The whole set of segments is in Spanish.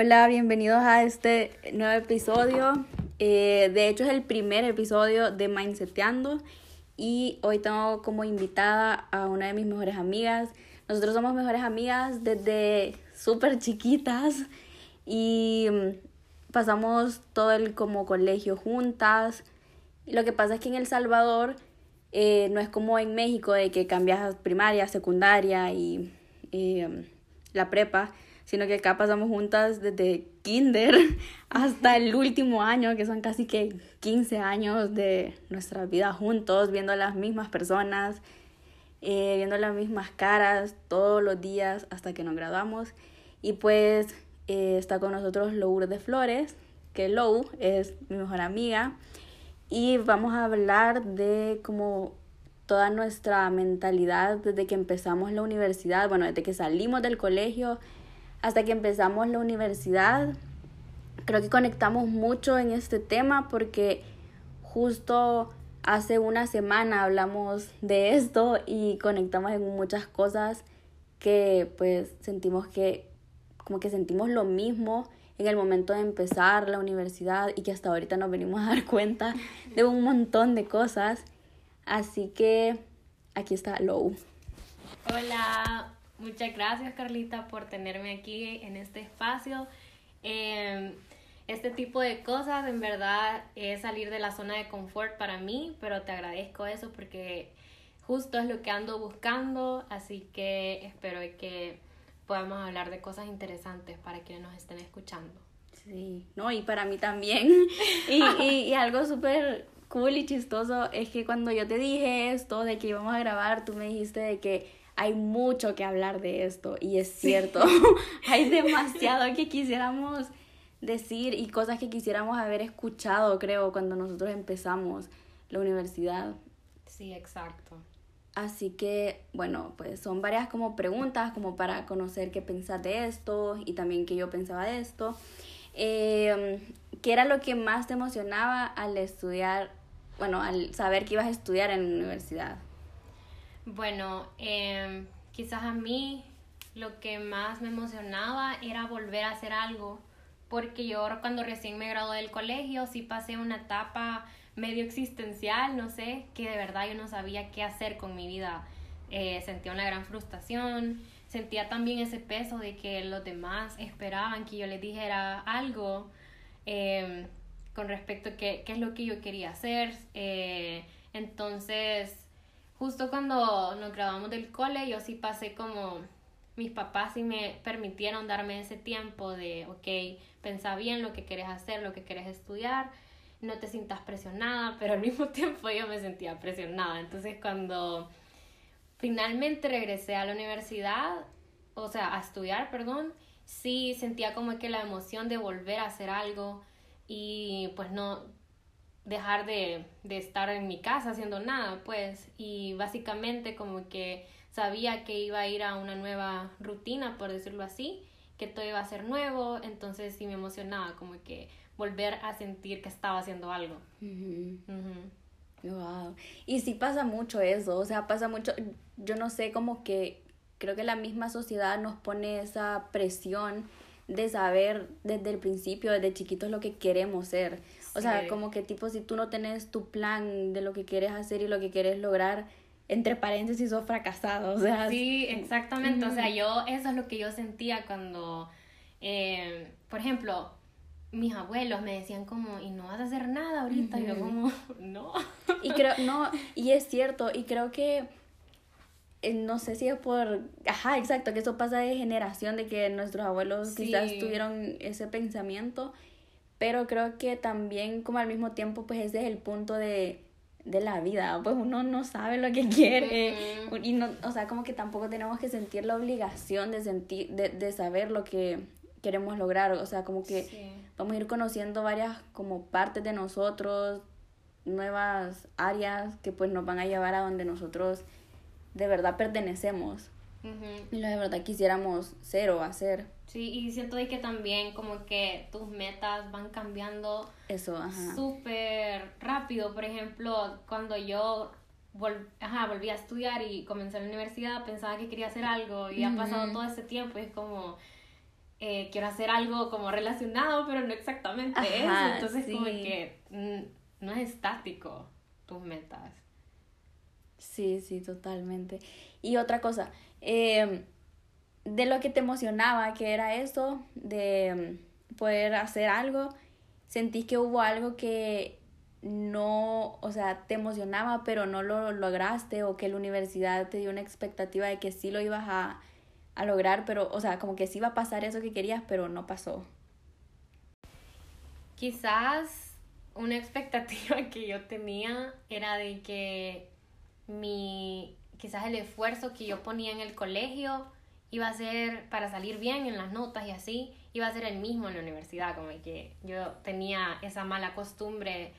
Hola, bienvenidos a este nuevo episodio. Eh, de hecho es el primer episodio de Mindseteando y hoy tengo como invitada a una de mis mejores amigas. Nosotros somos mejores amigas desde súper chiquitas y mm, pasamos todo el como colegio juntas. Lo que pasa es que en El Salvador eh, no es como en México de que cambias primaria, secundaria y eh, la prepa sino que acá pasamos juntas desde kinder hasta el último año, que son casi que 15 años de nuestra vida juntos, viendo a las mismas personas, eh, viendo las mismas caras todos los días hasta que nos graduamos. Y pues eh, está con nosotros de Flores, que Lou es mi mejor amiga, y vamos a hablar de cómo toda nuestra mentalidad desde que empezamos la universidad, bueno, desde que salimos del colegio, hasta que empezamos la universidad. Creo que conectamos mucho en este tema porque justo hace una semana hablamos de esto y conectamos en muchas cosas que pues sentimos que como que sentimos lo mismo en el momento de empezar la universidad y que hasta ahorita nos venimos a dar cuenta de un montón de cosas. Así que aquí está Lou. Hola, Muchas gracias Carlita por tenerme aquí en este espacio. Em, este tipo de cosas en verdad es salir de la zona de confort para mí, pero te agradezco eso porque justo es lo que ando buscando, así que espero que podamos hablar de cosas interesantes para quienes nos estén escuchando. Sí, no, y para mí también. y, y, y algo súper cool y chistoso es que cuando yo te dije esto de que íbamos a grabar, tú me dijiste de que hay mucho que hablar de esto y es cierto, hay demasiado que quisiéramos decir y cosas que quisiéramos haber escuchado, creo, cuando nosotros empezamos la universidad. Sí, exacto. Así que, bueno, pues son varias como preguntas como para conocer qué pensás de esto y también qué yo pensaba de esto. Eh, ¿Qué era lo que más te emocionaba al estudiar, bueno, al saber que ibas a estudiar en la universidad? Bueno, eh, quizás a mí lo que más me emocionaba era volver a hacer algo, porque yo cuando recién me gradué del colegio sí pasé una etapa medio existencial, no sé, que de verdad yo no sabía qué hacer con mi vida. Eh, sentía una gran frustración, sentía también ese peso de que los demás esperaban que yo les dijera algo eh, con respecto a qué, qué, es lo que yo quería hacer. Eh, entonces, justo cuando nos graduamos del cole, yo sí pasé como mis papás sí me permitieron darme ese tiempo de, ok, pensá bien lo que querés hacer, lo que querés estudiar, no te sientas presionada, pero al mismo tiempo yo me sentía presionada. Entonces cuando finalmente regresé a la universidad, o sea, a estudiar, perdón, sí sentía como que la emoción de volver a hacer algo y pues no, dejar de, de, estar en mi casa haciendo nada, pues, y básicamente como que sabía que iba a ir a una nueva rutina, por decirlo así, que todo iba a ser nuevo, entonces sí me emocionaba como que volver a sentir que estaba haciendo algo. Wow. Y sí pasa mucho eso, o sea, pasa mucho, yo no sé, como que creo que la misma sociedad nos pone esa presión de saber desde el principio, desde chiquitos, lo que queremos ser. O sea, como que tipo, si tú no tenés tu plan de lo que quieres hacer y lo que quieres lograr, entre paréntesis, sos fracasado. O sea, sí, exactamente. O sea, yo, eso es lo que yo sentía cuando, eh, por ejemplo, mis abuelos me decían como, y no vas a hacer nada ahorita. Y yo como, no. Y creo, no, y es cierto, y creo que eh, no sé si es por, ajá, exacto, que eso pasa de generación, de que nuestros abuelos quizás tuvieron ese pensamiento, pero creo que también como al mismo tiempo pues ese es el punto de, de la vida, pues uno no sabe lo que quiere y no, o sea, como que tampoco tenemos que sentir la obligación de sentir, de, de saber lo que queremos lograr, o sea, como que vamos a ir conociendo varias como partes de nosotros, nuevas áreas que pues nos van a llevar a donde nosotros de verdad pertenecemos. Y lo de verdad quisiéramos ser o hacer. Sí, y siento de que también como que tus metas van cambiando eso súper rápido. Por ejemplo, cuando yo ajá, volví a estudiar y comencé la universidad, pensaba que quería hacer algo y ha pasado todo ese tiempo y es como eh, quiero hacer algo como relacionado, pero no exactamente eso. Entonces, como que mm, no es estático tus metas. Sí, sí, totalmente. Y otra cosa, em, de lo que te emocionaba, que era eso, de em, poder hacer algo, sentís que hubo algo que no, o sea, te emocionaba, pero no lo lograste, o que la universidad te dio una expectativa de que sí lo ibas a, a lograr, pero, o sea, como que sí iba a pasar eso que querías, pero no pasó. Quizás una expectativa que yo tenía era de que mi, quizás el esfuerzo que yo ponía en el colegio iba a ser para salir bien en las notas y así, iba a ser el mismo en la universidad, como que yo tenía esa mala costumbre.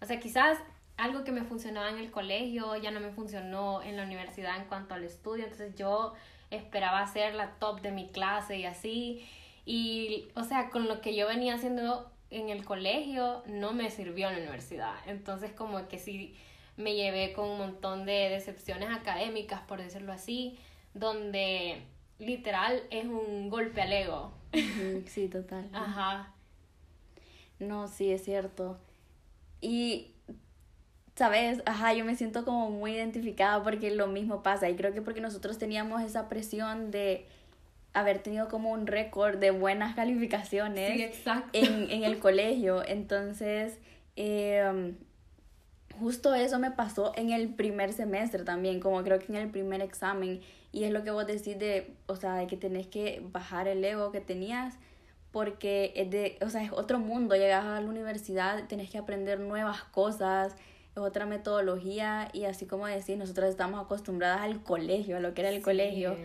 O sea, quizás algo que me funcionaba en el colegio ya no me funcionó en la universidad en cuanto al estudio, entonces yo esperaba ser la top de mi clase y así. Y, o sea, con lo que yo venía haciendo en el colegio no me sirvió en la universidad. Entonces, como que sí me llevé con un montón de decepciones académicas, por decirlo así, donde literal es un golpe al ego. Sí, total. Ajá. No, sí, es cierto. Y, ¿sabes? Ajá, yo me siento como muy identificada porque lo mismo pasa. Y creo que porque nosotros teníamos esa presión de haber tenido como un récord de buenas calificaciones En, en el colegio. Entonces, eh, justo eso me pasó en el primer semestre también, como creo que en el primer examen. Y es lo que vos decís de, o sea, de que tenés que bajar el ego que tenías porque es de, o sea, es otro mundo, llegas a la universidad, tenés que aprender nuevas cosas, es otra metodología y así como decís, nosotros estamos acostumbradas al colegio, a lo que era el colegio.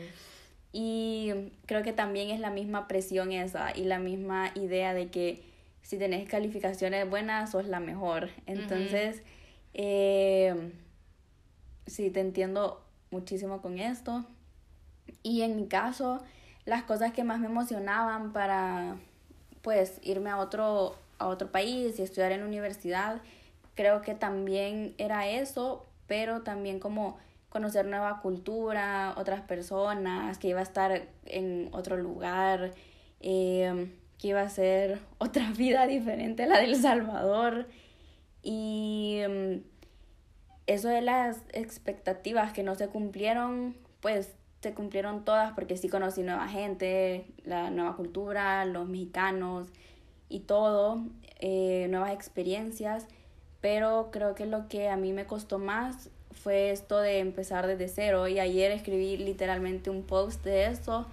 Y creo que también es la misma presión esa y la misma idea de que si tenés calificaciones buenas, sos la mejor. Entonces, eh, sí, te entiendo muchísimo con esto. Y en mi caso, las cosas que más me emocionaban para pues irme a otro, a otro país y estudiar en universidad, creo que también era eso, pero también como conocer nueva cultura, otras personas, que iba a estar en otro lugar, eh, que iba a ser otra vida diferente a la del Salvador. Y mm, eso de las expectativas que no se cumplieron, pues se cumplieron todas porque sí conocí nueva gente, la nueva cultura, los mexicanos y todo, eh, nuevas experiencias, pero creo que lo que a mí me costó más fue esto de empezar desde cero y ayer escribí literalmente un post de eso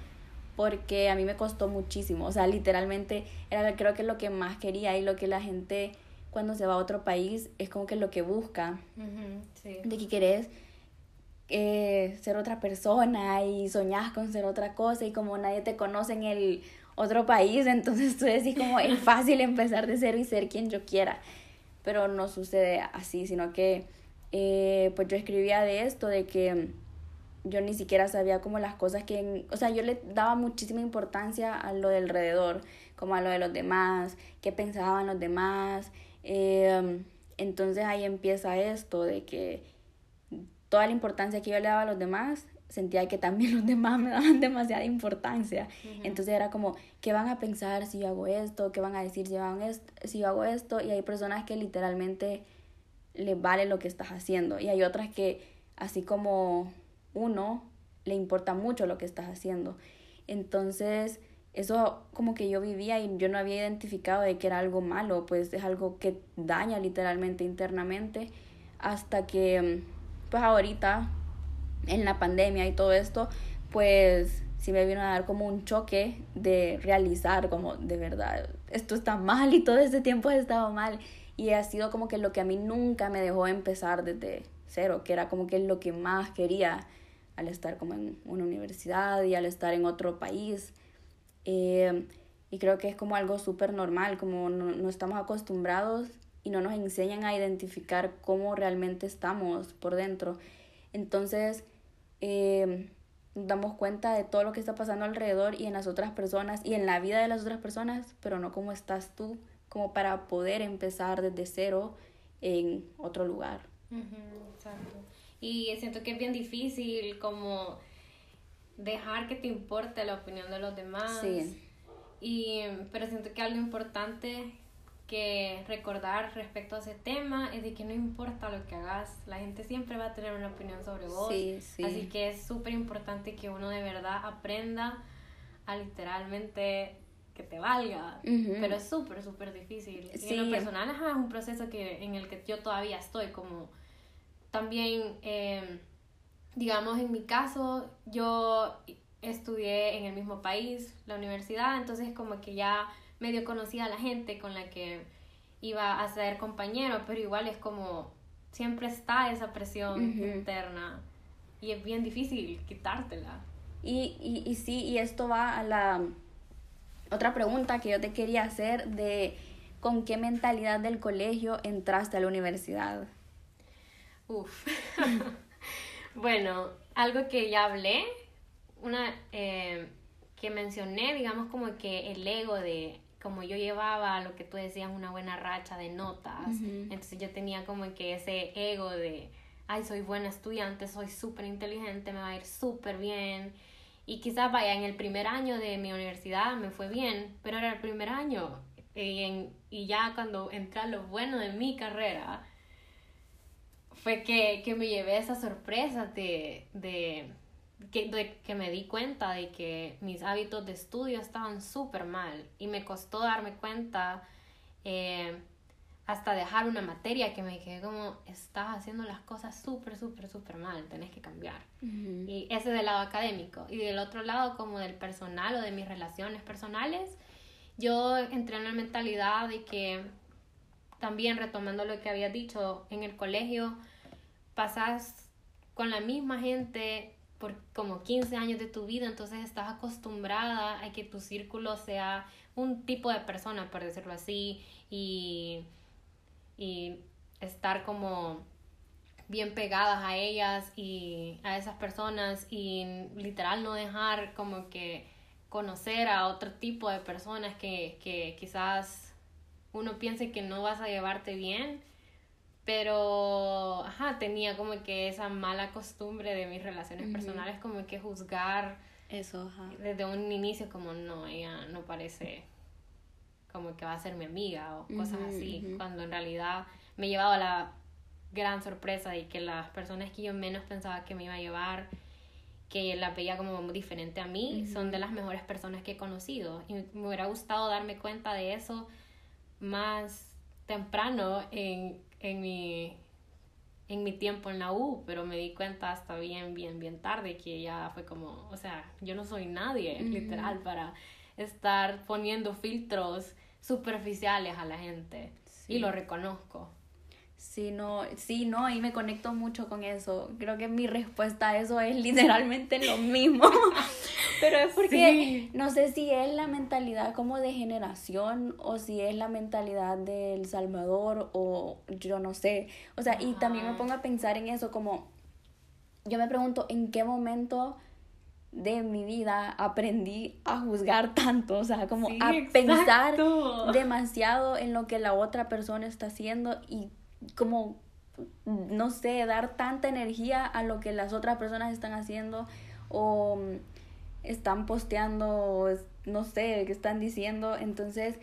porque a mí me costó muchísimo, o sea, literalmente era creo que lo que más quería y lo que la gente cuando se va a otro país es como que lo que busca, de que querés eh, ser otra persona y soñás con ser otra cosa y como nadie te conoce en el otro país, entonces tú decís como es fácil empezar de cero y ser quien yo quiera, pero no sucede así, sino que eh, pues yo escribía de esto, de que yo ni siquiera sabía como las cosas que, o sea, yo le daba muchísima importancia a lo del alrededor, como a lo de los demás, qué pensaban los demás, Em, entonces ahí empieza esto de que toda la importancia que yo le daba a los demás, sentía que también los demás me daban demasiada importancia. Entonces era como, ¿qué van a pensar si yo hago esto? ¿Qué van a decir si yo hago esto? Y hay personas que literalmente les vale lo que estás haciendo. Y hay otras que, así como uno, le importa mucho lo que estás haciendo. Entonces, eso como que yo vivía y yo no había identificado de que era algo malo, pues es algo que daña literalmente internamente hasta que pues ahorita en la pandemia y todo esto, pues sí me vino a dar como un choque de realizar como de verdad, esto está mal y todo este tiempo ha estado mal. Y ha sido como que lo que a mí nunca me dejó empezar desde cero, que era como que lo que más quería al estar como en una universidad y al estar en otro país eh, y creo que es como algo súper normal, como no, estamos acostumbrados y no nos enseñan a identificar cómo realmente estamos por dentro. Entonces, eh, nos damos cuenta de todo lo que está pasando alrededor y en las otras personas y en la vida de las otras personas, pero no cómo estás tú, como para poder empezar desde cero en otro lugar. exacto. Y siento que es bien difícil como dejar que te importe la opinión de los demás. Sí. Y, pero siento que algo importante que recordar respecto a ese tema es de que no importa lo que hagas, la gente siempre va a tener una opinión sobre vos. Así que es súper importante que uno de verdad aprenda a literalmente que te valga. Pero es súper, súper difícil. en lo personal es un proceso que, en el que yo todavía estoy como también, em, digamos, en mi caso, yo estudié en el mismo país, la universidad, entonces como que ya medio conocía a la gente con la que iba a ser compañero, pero igual es como siempre está esa presión interna y es bien difícil quitártela. Y, y, y sí, y esto va a la otra pregunta que yo te quería hacer de con qué mentalidad del colegio entraste a la universidad. Uf. bueno, algo que ya hablé, una eh, que mencioné, digamos como que el ego de como yo llevaba lo que tú decías, una buena racha de notas, entonces yo tenía como que ese ego de, ay, soy buena estudiante, soy súper inteligente, me va a ir súper bien. Y quizás vaya, en el primer año de mi universidad me fue bien, pero era el primer año. Y, y ya cuando entré a lo bueno de mi carrera, fue que, que me llevé esa sorpresa de, de que, que me di cuenta de que mis hábitos de estudio estaban súper mal y me costó darme cuenta eh, hasta dejar una materia que me quedé como, estás haciendo las cosas súper, súper, súper mal, tenés que cambiar. Y ese del lado académico. Y del otro lado, como del personal o de mis relaciones personales, yo entré en la mentalidad de que, también retomando lo que había dicho, en el colegio pasas con la misma gente por como 15 años de tu vida, entonces estás acostumbrada a que tu círculo sea un tipo de persona, por decirlo así, y, y estar como bien pegadas a ellas y a esas personas y literal no dejar como que conocer a otro tipo de personas que, que quizás uno piense que no vas a llevarte bien pero, ajá, tenía como que esa mala costumbre de mis relaciones personales, como que juzgar eso, ajá. desde un inicio, como no, ella no parece como que va a ser mi amiga o cosas así, cuando en realidad me he llevado a la gran sorpresa de que las personas que yo menos pensaba que me iba a llevar, que la veía como diferente a mí, son de las mejores personas que he conocido. Y me hubiera gustado darme cuenta de eso más temprano en en mi, en mi tiempo en la U, pero me di cuenta hasta bien, bien, bien tarde que ya fue como, o sea, yo no soy nadie, literal, para estar poniendo filtros superficiales a la gente. Y lo reconozco. Sí, no, sí, no, y me conecto mucho con eso. Creo que mi respuesta a eso es literalmente lo mismo. Pero es porque no sé si es la mentalidad como de generación o si es la mentalidad del Salvador o yo no sé. O sea, y también me pongo a pensar en eso como yo me pregunto en qué momento de mi vida aprendí a juzgar tanto, o sea, como a pensar demasiado en lo que la otra persona está haciendo y como, no sé, dar tanta energía a lo que las otras personas están haciendo o mm, están posteando, no sé, qué están diciendo. Entonces,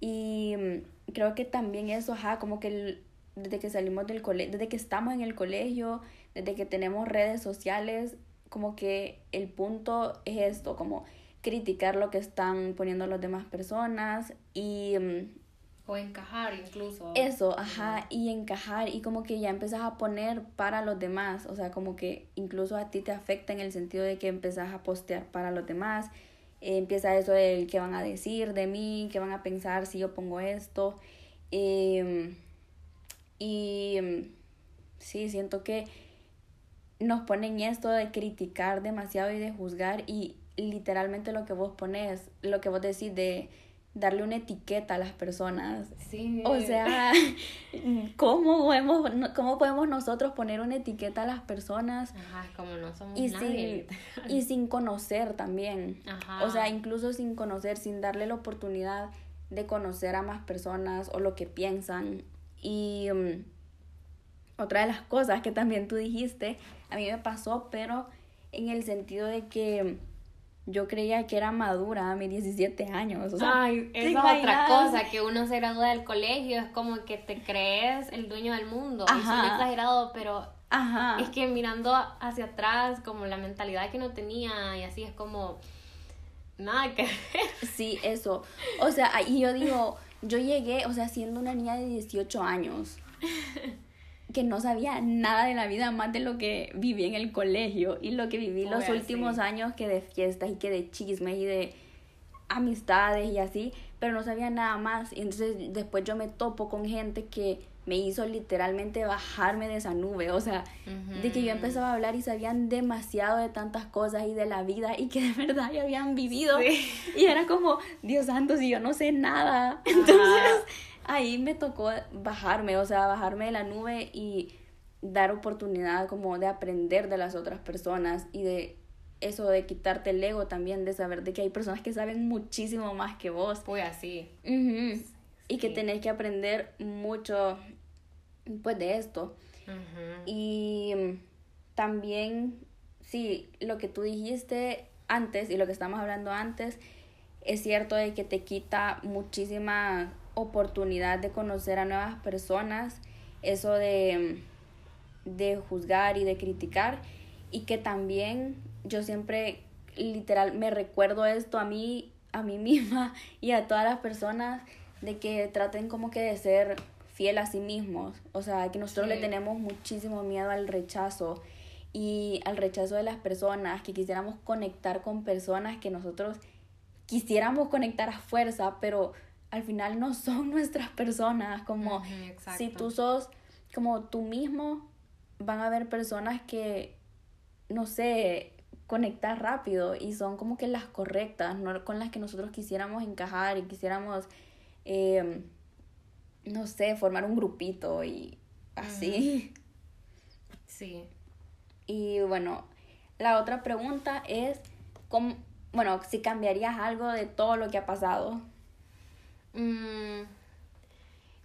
y mm, creo que también eso, ajá, como que desde que salimos del colegio, desde que estamos en el colegio, desde que tenemos redes sociales, como que el punto es esto, como criticar lo que están poniendo las demás personas y mm, o encajar incluso. Eso, ajá, y encajar y como que ya empezás a poner para los demás, o sea, como que incluso a ti te afecta en el sentido de que empezás a postear para los demás, empieza eso del qué van a decir de mí, qué van a pensar si yo pongo esto. Em, y em, sí, siento que nos ponen esto de criticar demasiado y de juzgar y literalmente lo que vos pones, lo que vos decís de darle una etiqueta a las personas. Sí. O sea, ¿cómo podemos, ¿cómo podemos nosotros poner una etiqueta a las personas? Ajá, como no somos y Sin, y sin conocer también. Ajá. O sea, incluso sin conocer, sin darle la oportunidad de conocer a más personas o lo que piensan. Y um, otra de las cosas que también tú dijiste, a mí me pasó, pero en el sentido de que yo creía que era madura a mis 17 años. O sea, Ay, es otra cosa, que uno se gradúa del colegio, es como que te crees el dueño del mundo. Y suena exagerado, pero Ajá. es que mirando hacia atrás, como la mentalidad que uno tenía, y así es como nada que ver. Sí, eso. O sea, y yo digo, yo llegué, o sea, siendo una niña de 18 años, que no sabía nada de la vida más de lo que viví en el colegio y lo que viví los últimos sí. años que de fiestas y que de chismes y de amistades y así, pero no sabía nada más. Y entonces después yo me topo con gente que me hizo literalmente bajarme de esa nube, o sea, de que yo empezaba a hablar y sabían demasiado de tantas cosas y de la vida y que de verdad ya habían vivido. Sí. Y era como, Dios santo, si yo no sé nada. Entonces ahí me tocó bajarme, o sea, bajarme de la nube y dar oportunidad como de aprender de las otras personas y de eso de quitarte el ego también, de saber de que hay personas que saben muchísimo más que vos. Pues así. Y que tenés que aprender mucho pues de esto. Y también, sí, lo que tú dijiste antes y lo que estamos hablando antes, es cierto de que te quita muchísima oportunidad de conocer a nuevas personas, eso de, mm, de juzgar y de criticar, y que también yo siempre literal me recuerdo esto a mí, a mí misma y a todas las personas de que traten como que de ser fiel a sí mismos, o sea, que nosotros le tenemos muchísimo miedo al rechazo y al rechazo de las personas, que quisiéramos conectar con personas que nosotros quisiéramos conectar a fuerza, pero al final no son nuestras personas, como si tú sos como tú mismo, van a haber personas que, no sé, conectar rápido y son como que las correctas, no con las que nosotros quisiéramos encajar y quisiéramos, eh, no sé, formar un grupito y así. Sí. Y bueno, la otra pregunta es, ¿cómo, bueno, si cambiarías algo de todo lo que ha pasado? Mm,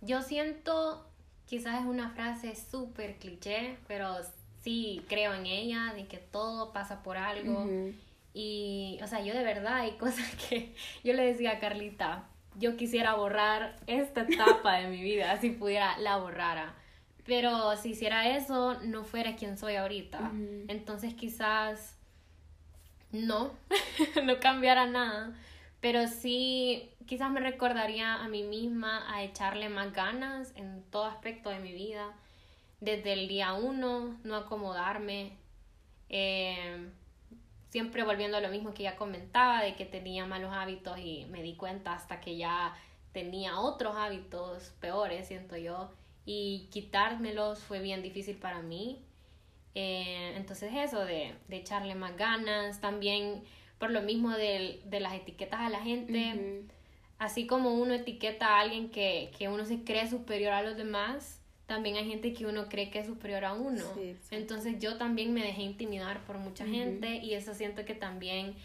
yo siento, quizás es una frase súper cliché, pero sí creo en ella, de que todo pasa por algo. Y, o sea, yo de verdad hay cosas que yo le decía a Carlita, yo quisiera borrar esta etapa de mi vida, si pudiera, la borrara. Pero si hiciera eso, no fuera quien soy ahorita. Entonces quizás no, no cambiara nada. Pero sí, quizás me recordaría a mí misma a echarle más ganas en todo aspecto de mi vida. Desde el día uno, no acomodarme. eh, siempre volviendo a lo mismo que ya comentaba, de que tenía malos hábitos y me di cuenta hasta que ya tenía otros hábitos peores, siento yo, y quitármelos fue bien difícil para mí. Eh, entonces eso de, de echarle más ganas, también por lo mismo del- de, las etiquetas a la gente, así como uno etiqueta a alguien que, que uno se cree superior a los demás, también hay gente que uno cree que es superior a uno. Sí. Entonces yo también me dejé intimidar por mucha gente y eso siento que también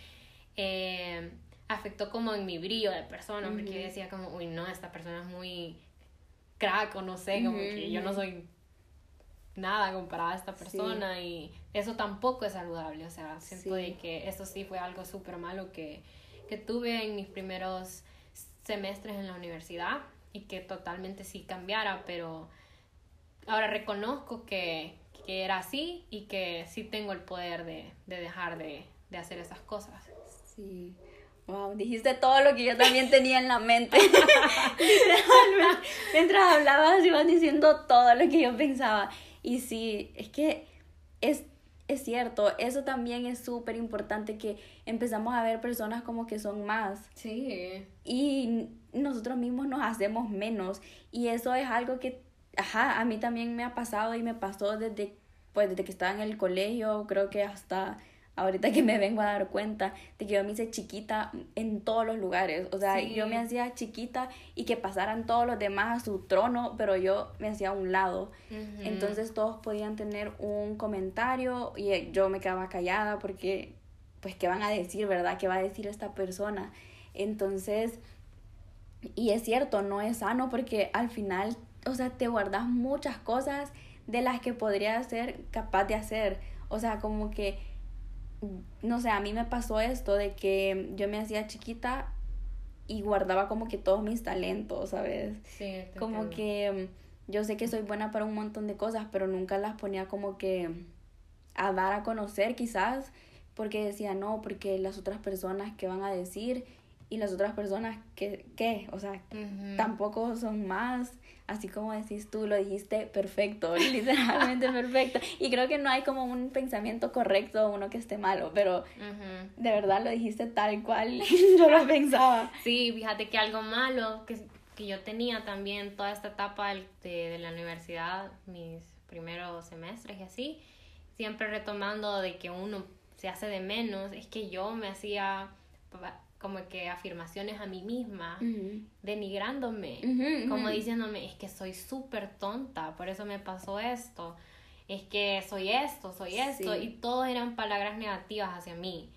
eh, afectó como en mi brillo de persona, porque yo decía como, uy, no, esta persona es muy crack o no sé, como que yo no soy nada comparada a esta persona y eso tampoco es saludable, o sea, siento Sí. de que eso sí fue algo súper malo que, que tuve en mis primeros semestres en la universidad y que totalmente sí cambiara, pero ahora reconozco que, que era así y que sí tengo el poder de, de dejar de, de hacer esas cosas. Sí. Wow, dijiste todo lo que yo también tenía en la mente. Mientras hablabas ibas diciendo todo lo que yo pensaba. Y sí, es que es, es cierto, eso también es súper importante que empezamos a ver personas como que son más Sí. y nosotros mismos nos hacemos menos. Y eso es algo que, ajá, a mí también me ha pasado y me pasó desde, pues, desde que estaba en el colegio, creo que hasta ahorita que me vengo a dar cuenta de que yo me hice chiquita en todos los lugares. O sea, Sí. yo me hacía chiquita y que pasaran todos los demás a su trono, pero yo me hacía a un lado. Entonces todos podían tener un comentario y eh, yo me quedaba callada porque, pues, ¿qué van a decir, verdad? ¿Qué va a decir esta persona? Entonces, y es cierto, no es sano porque al final, o sea, te guardas muchas cosas de las que podrías ser capaz de hacer. O sea, como que no sé, a mí me pasó esto de que yo me hacía chiquita y guardaba como que todos mis talentos, ¿sabes? Sí, Como entiendo. que mm, yo sé que soy buena para un montón de cosas, pero nunca las ponía como que a dar a conocer quizás, porque decía no, porque las otras personas que van a decir y las otras personas que, ¿qué? O sea, Ujú. tampoco son más, así como decís tú, lo dijiste perfecto, literalmente perfecto. Y creo que no hay como un pensamiento correcto o uno que esté malo, pero Ujú. de verdad lo dijiste tal cual yo lo pensaba. Sí, fíjate que algo malo que, que yo tenía también toda esta etapa de, de la universidad, mis primeros semestres y así, siempre retomando de que uno se hace de menos, es que yo me hacía como que afirmaciones a mí misma, denigrándome, Ujú, como ujú. diciéndome, es que soy súper tonta, por eso me pasó esto, es que soy esto, soy esto, Sí. y todos eran palabras negativas hacia mí.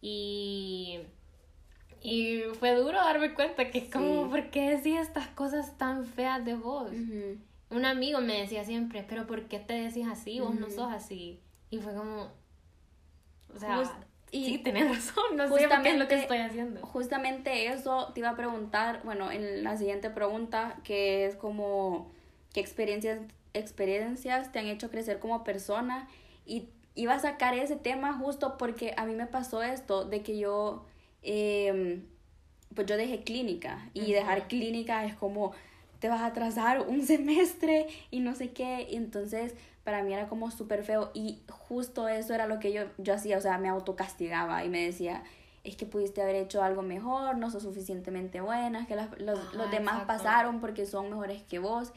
Y, y fue duro darme cuenta que es como. ¿por qué decía estas cosas tan feas de vos? Un amigo me decía siempre, pero ¿por qué te decís así? Vos no sos así. Y fue como, o sea, y sí, tenés razón, no sé qué es lo que estoy haciendo. Justamente eso te iba a preguntar, bueno, en la siguiente pregunta, que es como, ¿qué experiencias, experiencias te han hecho crecer como persona? Y iba a sacar ese tema justo porque a mí me pasó esto, de que yo, em, pues yo dejé clínica, y dejar clínica es como, te vas a atrasar un semestre y no sé qué, y entonces para mí era como súper feo y justo eso era lo que yo, yo hacía, o sea, me autocastigaba y me decía, es que pudiste haber hecho algo mejor, no sos suficientemente buena, es que las- los, Ajá, los demás exacto. pasaron porque son mejores que vos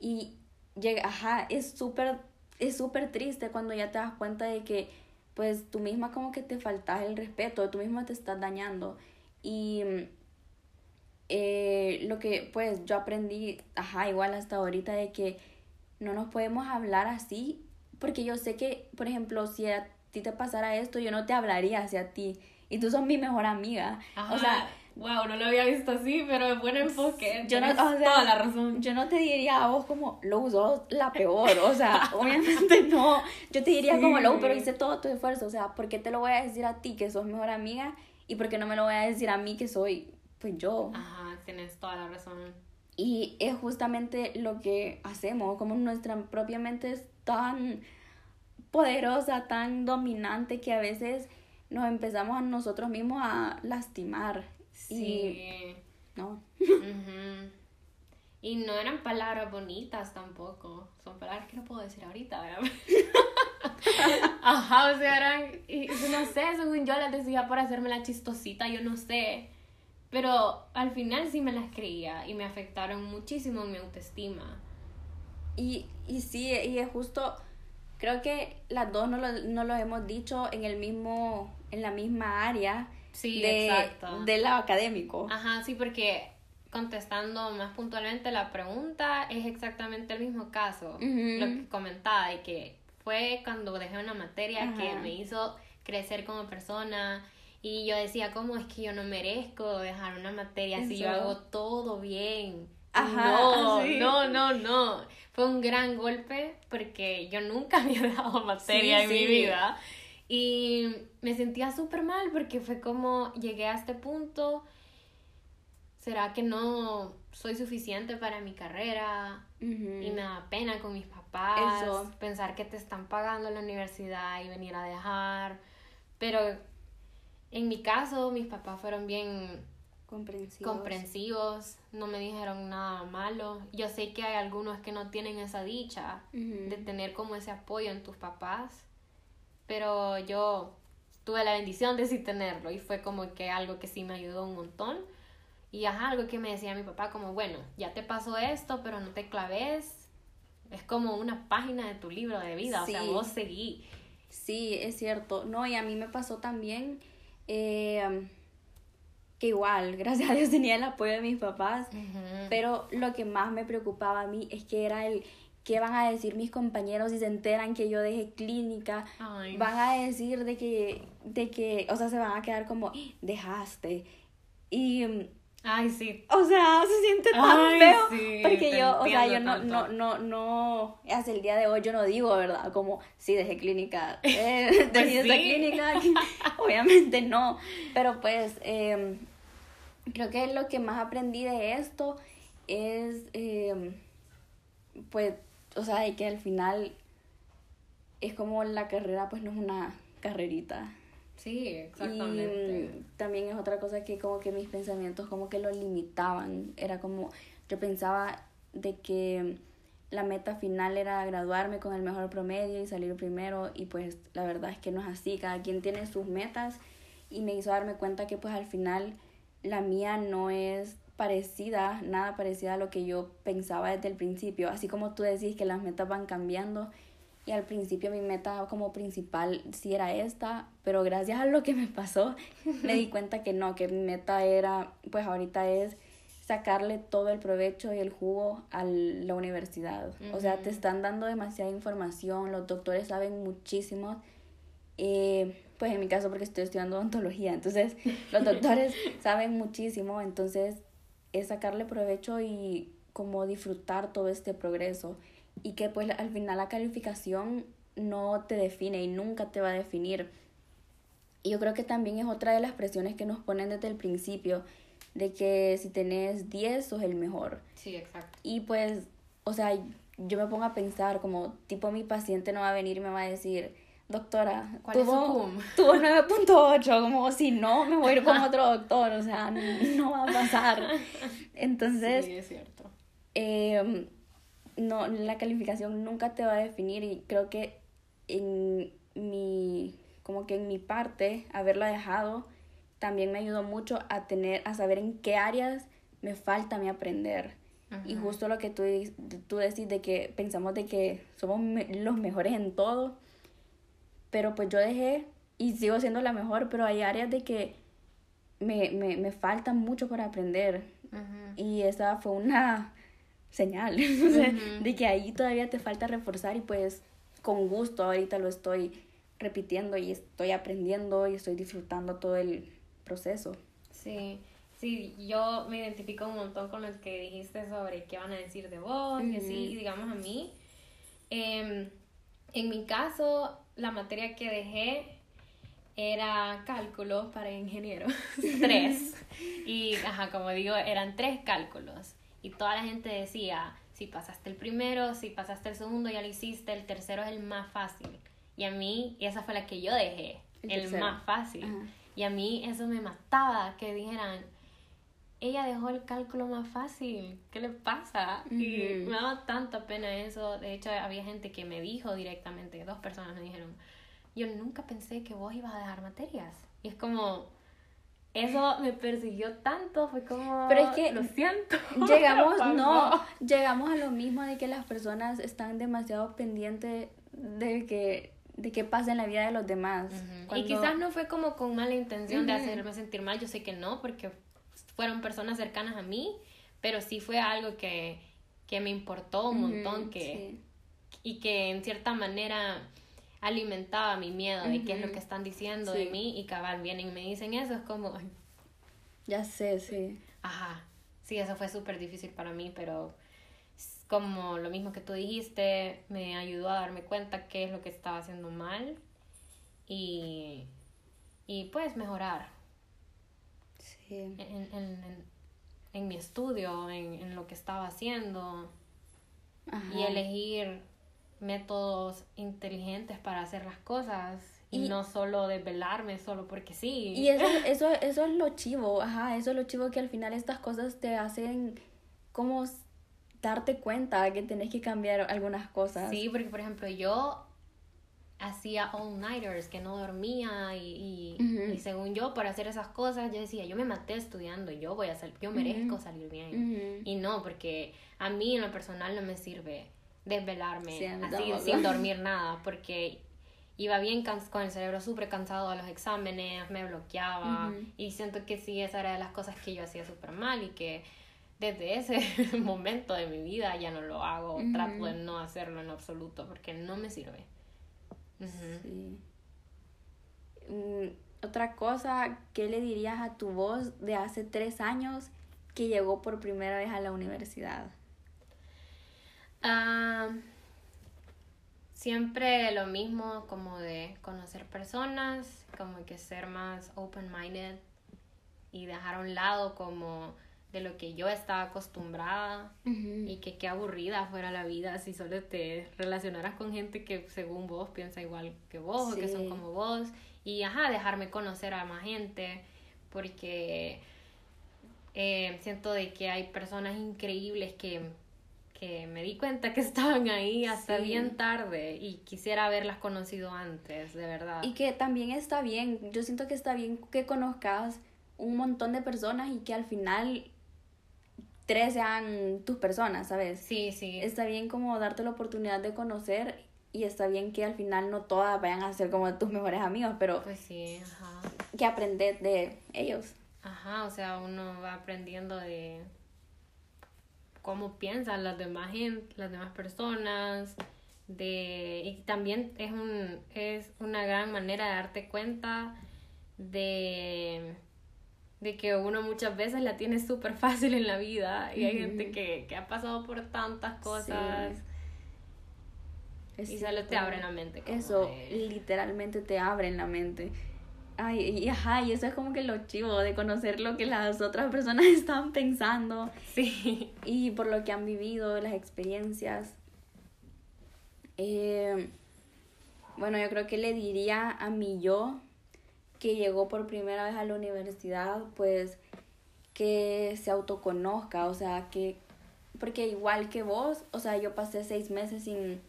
y llega, ajá, es súper, es súper triste cuando ya te das cuenta de que pues tú misma como que te faltas el respeto, tú misma te estás dañando y eh, lo que pues yo aprendí, ajá, igual hasta ahorita de que no nos podemos hablar así, porque yo sé que, por ejemplo, si a ti te pasara esto, yo no te hablaría hacia ti, y tú sos mi mejor amiga. O sea, wow, no lo había visto así, pero es buen enfoque. yo no, o sea, toda la razón. yo no te diría a vos como, Lou, sos la peor, o sea, obviamente no, yo te diría como, Sí. Lou, pero hice todo tu esfuerzo, o sea, ¿por qué te lo voy a decir a ti que sos mejor amiga? Y por qué no me lo voy a decir a mí que soy, pues yo. Ajá, tienes toda la razón. Y es justamente lo que hacemos, como nuestra propia mente es tan poderosa, tan dominante que a veces nos empezamos a nosotros mismos a lastimar. Y Sí. no. Ujú. Y no eran palabras bonitas tampoco. Son palabras que no puedo decir ahorita, ¿verdad? Ajá, o sea, eran. y- y no sé, según yo las decía por hacerme la chistosita, yo no sé. Pero al final sí me las creía y me afectaron muchísimo en mi autoestima. Y, y sí, y es justo, creo que las dos no lo, no lo hemos dicho en el mismo, en la misma área Sí, de, exacto. de lo académico. Ajá, sí, porque contestando más puntualmente la pregunta, es exactamente el mismo caso. Lo que comentaba, y que fue cuando dejé una materia que me hizo crecer como persona. Y yo decía, ¿cómo es que yo no merezco dejar una materia si yo hago todo bien? Ajá, no, sí. no, no, no. Fue un gran golpe porque yo nunca había dejado materia Sí, en mi vida. Y me sentía súper mal porque fue como llegué a este punto. ¿Será que no soy suficiente para mi carrera? Y me da pena con mis papás. Eso. Pensar que te están pagando la universidad y venir a dejar. Pero en mi caso, mis papás fueron bien Comprensivos. comprensivos, no me dijeron nada malo. Yo sé que hay algunos que no tienen esa dicha de tener como ese apoyo en tus papás, pero yo tuve la bendición de sí tenerlo y fue como que algo que sí me ayudó un montón. Y ajá, algo que me decía mi papá como, bueno, ya te pasó esto, pero no te claves. Es como una página de tu libro de vida, o sea, vos seguí. Sí, es cierto. No, y a mí me pasó también eh, que igual, gracias a Dios tenía el apoyo de mis papás, pero lo que más me preocupaba a mí es que era el qué van a decir mis compañeros si se enteran que yo dejé clínica. Ay. Van a decir de que, de que, o sea, se van a quedar como, "Ah, dejaste. Y mm, Ay, sí. O sea, se siente tan feo. porque yo, o sea, yo no, no, no, no, hasta el día de hoy yo no digo, ¿verdad? Como, sí, dejé clínica, eh, dejé pues esta clínica. Obviamente no. Pero pues, eh, creo que lo que más aprendí de esto es, eh, pues, o sea, de que al final es como la carrera, pues no es una carrerita. Sí, exactamente. Y también es otra cosa que como que mis pensamientos como que lo limitaban. Era como, yo pensaba de que la meta final era graduarme con el mejor promedio y salir primero y pues la verdad es que no es así, cada quien tiene sus metas y me hizo darme cuenta que pues al final la mía no es parecida, nada parecida a lo que yo pensaba desde el principio, así como tú decís que las metas van cambiando y al principio mi meta como principal sí era esta, pero gracias a lo que me pasó me di cuenta que no, que mi meta era, pues ahorita es sacarle todo el provecho y el jugo a la universidad. O sea, te están dando demasiada información, los doctores saben muchísimo. Eh, pues en mi caso porque estoy estudiando odontología, entonces los doctores saben muchísimo, entonces es sacarle provecho y como disfrutar todo este progreso y que pues al final la calificación no te define y nunca te va a definir. Y yo creo que también es otra de las presiones que nos ponen desde el principio, de que si tenés 10 sos el mejor. Sí, exacto. Y pues, o sea, yo me pongo a pensar como tipo mi paciente no va a venir y me va a decir, doctora, ¿cuál tuvo, es Tuvo 9.8, como si no, me voy a ir con otro doctor, o sea, no, va a pasar. Entonces, sí, es cierto. Eh, no, la calificación nunca te va a definir y creo que en mi, como que en mi parte, haberla dejado también me ayudó mucho a tener, a saber en qué áreas me falta mí aprender. Y justo lo que tú, tú decís de que pensamos de que somos los mejores en todo, pero pues yo dejé y sigo siendo la mejor, pero hay áreas de que me, me, me falta mucho por aprender. Y esa fue una señal de que ahí todavía te falta reforzar y pues con gusto ahorita lo estoy repitiendo y estoy aprendiendo y estoy disfrutando todo el proceso. Sí, sí, yo me identifico un montón con lo que dijiste sobre qué van a decir de vos y así, digamos a mí. Em, en mi caso, la materia que dejé era cálculo para ingenieros, tres. y, ajá, como digo, eran tres cálculos. Y toda la gente decía, si pasaste el primero, si pasaste el segundo, ya lo hiciste, el tercero es el más fácil. Y a mí, esa fue la que yo dejé, el, más fácil. Y a mí eso me mataba, que dijeran, ella dejó el cálculo más fácil, ¿qué le pasa? Y me daba tanta pena eso. De hecho, había gente que me dijo directamente, dos personas me dijeron, yo nunca pensé que vos ibas a dejar materias. Y es como, eso me persiguió tanto, fue como, pero es que lo siento. Llegamos, no, llegamos a lo mismo de que las personas están demasiado pendientes de que de qué pasa en la vida de los demás. Y quizás no fue como con mala intención de hacerme sentir mal, yo sé que no, porque fueron personas cercanas a mí, pero sí fue algo que, que me importó un montón, que, y que en cierta manera alimentaba mi miedo de qué es lo que están diciendo de mí y cabal vienen y me dicen eso, es como... Ya sé, sí. Ajá, sí, eso fue súper difícil para mí, pero como lo mismo que tú dijiste, me ayudó a darme cuenta qué es lo que estaba haciendo mal y, y pues mejorar. Sí. En, en, en, mi estudio, en, en, lo que estaba haciendo y elegir métodos inteligentes para hacer las cosas y, no solo desvelarme solo porque sí. Y eso, eso, eso es lo chivo, ajá, eso es lo chivo que al final estas cosas te hacen como darte cuenta que tenés que cambiar algunas cosas. Sí, porque por ejemplo yo hacía all-nighters, que no dormía y, y, según yo, para hacer esas cosas, yo decía, yo me maté estudiando, yo voy a salir, yo merezco salir bien. Y no, porque a mí en lo personal no me sirve desvelarme así sin dormir nada porque iba bien con el cerebro súper cansado a los exámenes, me bloqueaba y siento que sí, esa era de las cosas que yo hacía súper mal y que desde ese momento de mi vida ya no lo hago, trato de no hacerlo en absoluto porque no me sirve. Sí. Mm, otra cosa, ¿qué le dirías a tu voz de hace tres años que llegó por primera vez a la universidad? Ah, siempre lo mismo, como de conocer personas, como que ser más open-minded y dejar a un lado como de lo que yo estaba acostumbrada y que qué aburrida fuera la vida si solo te relacionaras con gente que según vos piensa igual que vos o que son como vos. Y ajá, dejarme conocer a más gente porque eh, siento de que hay personas increíbles que, que me di cuenta que estaban ahí hasta bien tarde y quisiera haberlas conocido antes, de verdad. Y que también está bien, yo siento que está bien que conozcas un montón de personas y que al final tres sean tus personas, ¿sabes? Sí, sí. Está bien como darte la oportunidad de conocer y está bien que al final no todas vayan a ser como tus mejores amigos, pero pues sí, ajá. que aprender de ellos. Ajá, o sea, uno va aprendiendo de cómo piensan las demás gente, las demás personas, de y también es un es una gran manera de darte cuenta de de que uno muchas veces la tiene súper fácil en la vida y hay gente que, que, ha pasado por tantas cosas y solo te abre la mente. Eso, literalmente te abre la mente. Ay, y ajá, y eso es como que lo chivo de conocer lo que las otras personas están pensando. Sí. Y por lo que han vivido, las experiencias. Eh, bueno, yo creo que le diría a mi yo que llegó por primera vez a la universidad, pues que se autoconozca, o sea, que, porque igual que vos, o sea, yo pasé seis meses sin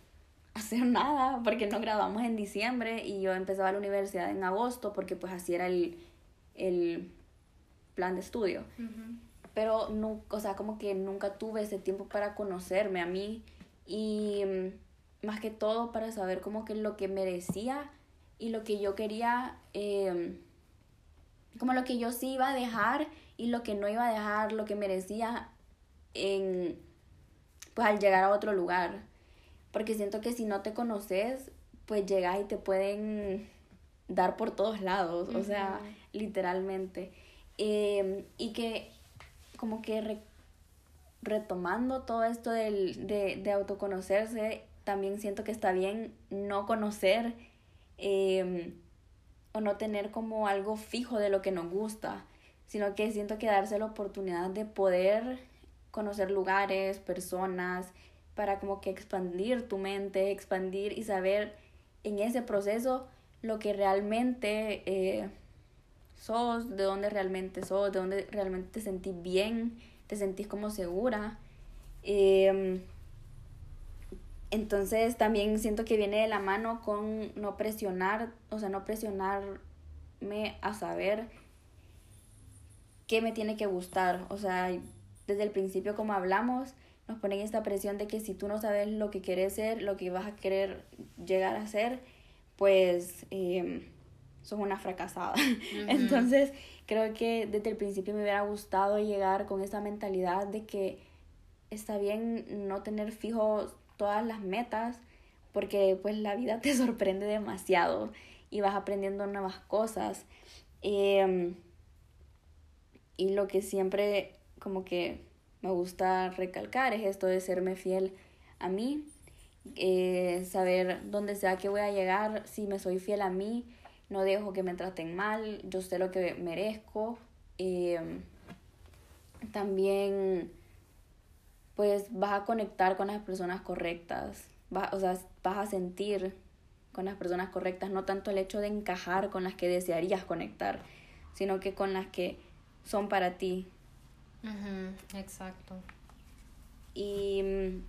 hacer nada, porque no grabamos en diciembre y yo empezaba la universidad en agosto, porque pues así era el, el plan de estudio. Pero, no, o sea, como que nunca tuve ese tiempo para conocerme a mí y mm, más que todo para saber como que lo que merecía y lo que yo quería, em, como lo que yo sí iba a dejar y lo que no iba a dejar, lo que merecía en, pues al llegar a otro lugar. Porque siento que si no te conoces, pues llegas y te pueden dar por todos lados, o sea, literalmente. Em, y que como que retomando todo esto del, de, de autoconocerse, también siento que está bien no conocer Em, o no tener como algo fijo de lo que nos gusta, sino que siento que darse la oportunidad de poder conocer lugares, personas, para como que expandir tu mente, expandir y saber en ese proceso lo que realmente eh, sos, de dónde realmente sos, de dónde realmente te sentís bien, te sentís como segura. Eh, entonces también siento que viene de la mano con no presionar, o sea, no presionarme a saber qué me tiene que gustar. O sea, desde el principio como hablamos, nos ponen esta presión de que si tú no sabes lo que quieres ser, lo que vas a querer llegar a ser, pues eh, sos una fracasada. Entonces creo que desde el principio me hubiera gustado llegar con esa mentalidad de que está bien no tener fijos todas las metas porque pues la vida te sorprende demasiado y vas aprendiendo nuevas cosas. Em, y lo que siempre como que me gusta recalcar es esto de serme fiel a mí, eh, saber dónde sea que voy a llegar, si me soy fiel a mí, no dejo que me traten mal, yo sé lo que merezco. Em, también pues vas a conectar con las personas correctas, vas, o sea, vas a sentir con las personas correctas, no tanto el hecho de encajar con las que desearías conectar, sino que con las que son para ti. Exacto. ¿Y mm,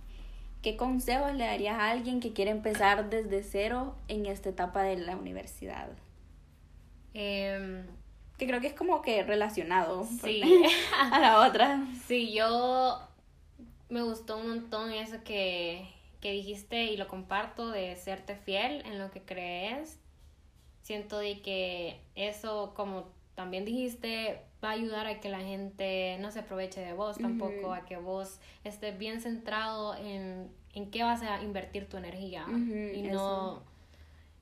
qué consejos le darías a alguien que quiere empezar desde cero en esta etapa de la universidad? Em, que creo que es como que relacionado sí. a la otra. Sí, yo me gustó un montón eso que, que dijiste y lo comparto de serte fiel en lo que crees. Siento de que eso, como también dijiste, va a ayudar a que la gente no se aproveche de vos tampoco, a que vos estés bien centrado en, en qué vas a invertir tu energía y no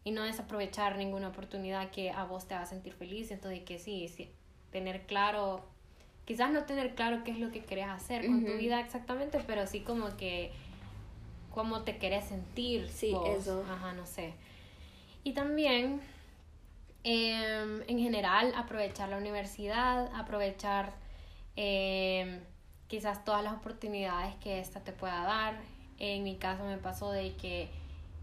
y no desaprovechar ninguna oportunidad que a vos te haga sentir feliz. De que sí, sí tener claro quizás no tener claro qué es lo que querés hacer con tu vida exactamente, pero sí como que cómo te querés sentir. Sí, eso. Ajá, no sé. Y también, em, en general, aprovechar la universidad, aprovechar em, quizás todas las oportunidades que esta te pueda dar. En mi caso me pasó de que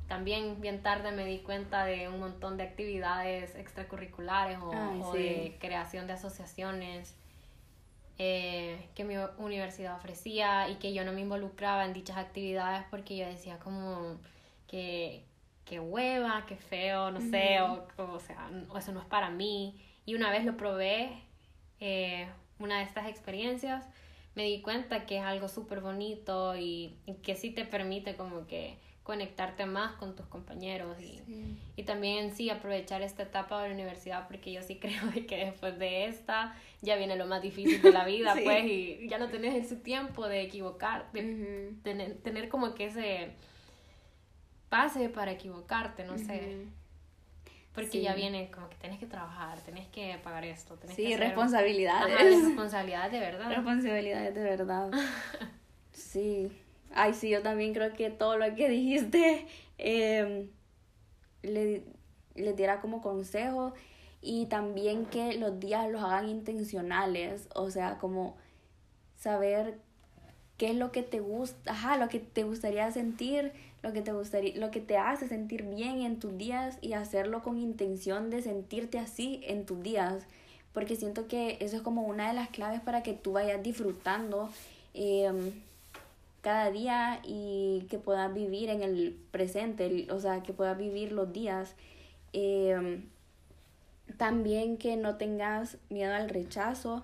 también bien tarde me di cuenta de un montón de actividades extracurriculares o, de creación de asociaciones eh, que mi universidad ofrecía y que yo no me involucraba en dichas actividades porque yo decía como que, que hueva, que feo, no sé, o, o, sea, eso no es para mí. Y una vez lo probé, eh, una de estas experiencias, me di cuenta que es algo súper bonito y, y que sí te permite como que conectarte más con tus compañeros y, y también sí aprovechar esta etapa de la universidad porque yo sí creo que después de esta ya viene lo más difícil de la vida pues y ya no tenés ese tiempo de equivocar, de tener, tener, como que ese pase para equivocarte, no sé. Porque ya viene como que tenés que trabajar, tenés que pagar esto, tenés sí, que responsabilidades. responsabilidades de verdad. Responsabilidades de verdad. sí. Ay, sí, yo también creo que todo lo que dijiste eh, le, le diera como consejo y también que los días los hagan intencionales, o sea, como saber qué es lo que te gusta, ajá, lo que te gustaría sentir, lo que te gustaría, lo que te hace sentir bien en tus días y hacerlo con intención de sentirte así en tus días, porque siento que eso es como una de las claves para que tú vayas disfrutando eh, cada día y que puedas vivir en el presente, o sea, que puedas vivir los días. Em, también que no tengas miedo al rechazo,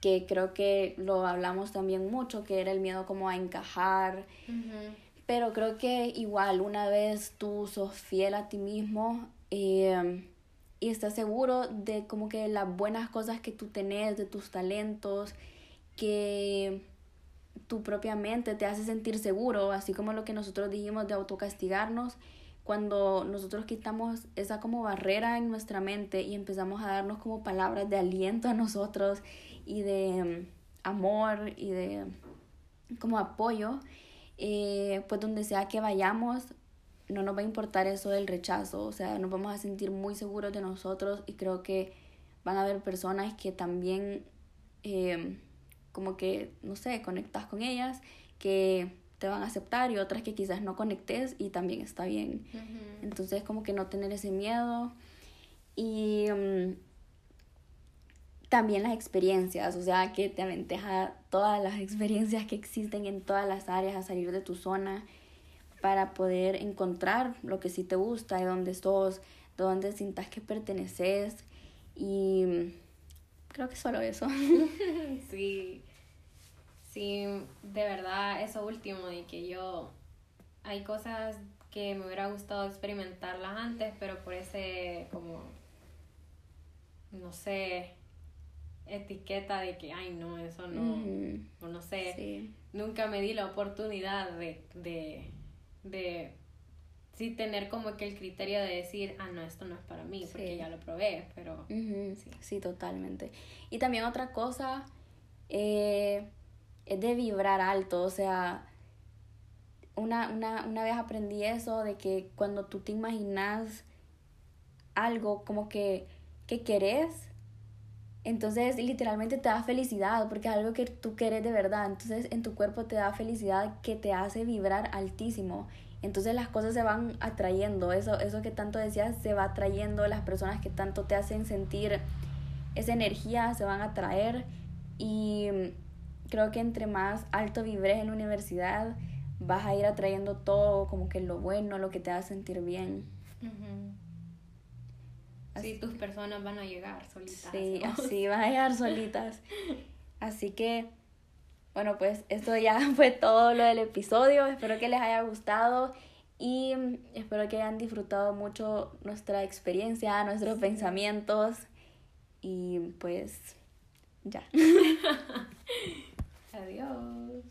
que creo que lo hablamos también mucho, que era el miedo como a encajar. Pero creo que igual una vez tú sos fiel a ti mismo em, y estás seguro de como que las buenas cosas que tú tenés, de tus talentos, que tu propia mente te hace sentir seguro, así como lo que nosotros dijimos de autocastigarnos, cuando nosotros quitamos esa como barrera en nuestra mente y empezamos a darnos como palabras de aliento a nosotros y de mm, amor y de como apoyo, eh, pues donde sea que vayamos, no nos va a importar eso del rechazo, o sea, nos vamos a sentir muy seguros de nosotros y creo que van a haber personas que también... Eh, como que, no sé, conectas con ellas, que te van a aceptar y otras que quizás no conectes y también está bien. Entonces, como que no tener ese miedo. Y mm, también las experiencias, o sea, que te aventaja todas las experiencias que existen en todas las áreas a salir de tu zona para poder encontrar lo que sí te gusta, de dónde sos, de dónde sientas que perteneces y Creo que solo eso. sí. Sí, de verdad, eso último, de que yo. Hay cosas que me hubiera gustado experimentarlas antes, pero por ese, como. No sé. Etiqueta de que, ay, no, eso no. O no sé. Nunca me di la oportunidad de, de, de sí tener como que el criterio de decir, ah, no, esto no es para mí, porque ya lo probé, pero sí. sí. totalmente. Y también otra cosa eh, es de vibrar alto, o sea, una, una, una vez aprendí eso de que cuando tú te imaginas algo como que, que querés, entonces literalmente te da felicidad porque es algo que tú quieres de verdad. Entonces en tu cuerpo te da felicidad que te hace vibrar altísimo. Entonces las cosas se van atrayendo, eso, eso que tanto decías se va atrayendo, las personas que tanto te hacen sentir esa energía se van a atraer y creo que entre más alto vibres en la universidad vas a ir atrayendo todo como que lo bueno, lo que te hace sentir bien. Así tus personas van a llegar solitas. Sí, así van a llegar solitas. Así que bueno, pues esto ya fue todo lo del episodio. Espero que les haya gustado y espero que hayan disfrutado mucho nuestra experiencia, nuestros pensamientos y pues ya. Adiós.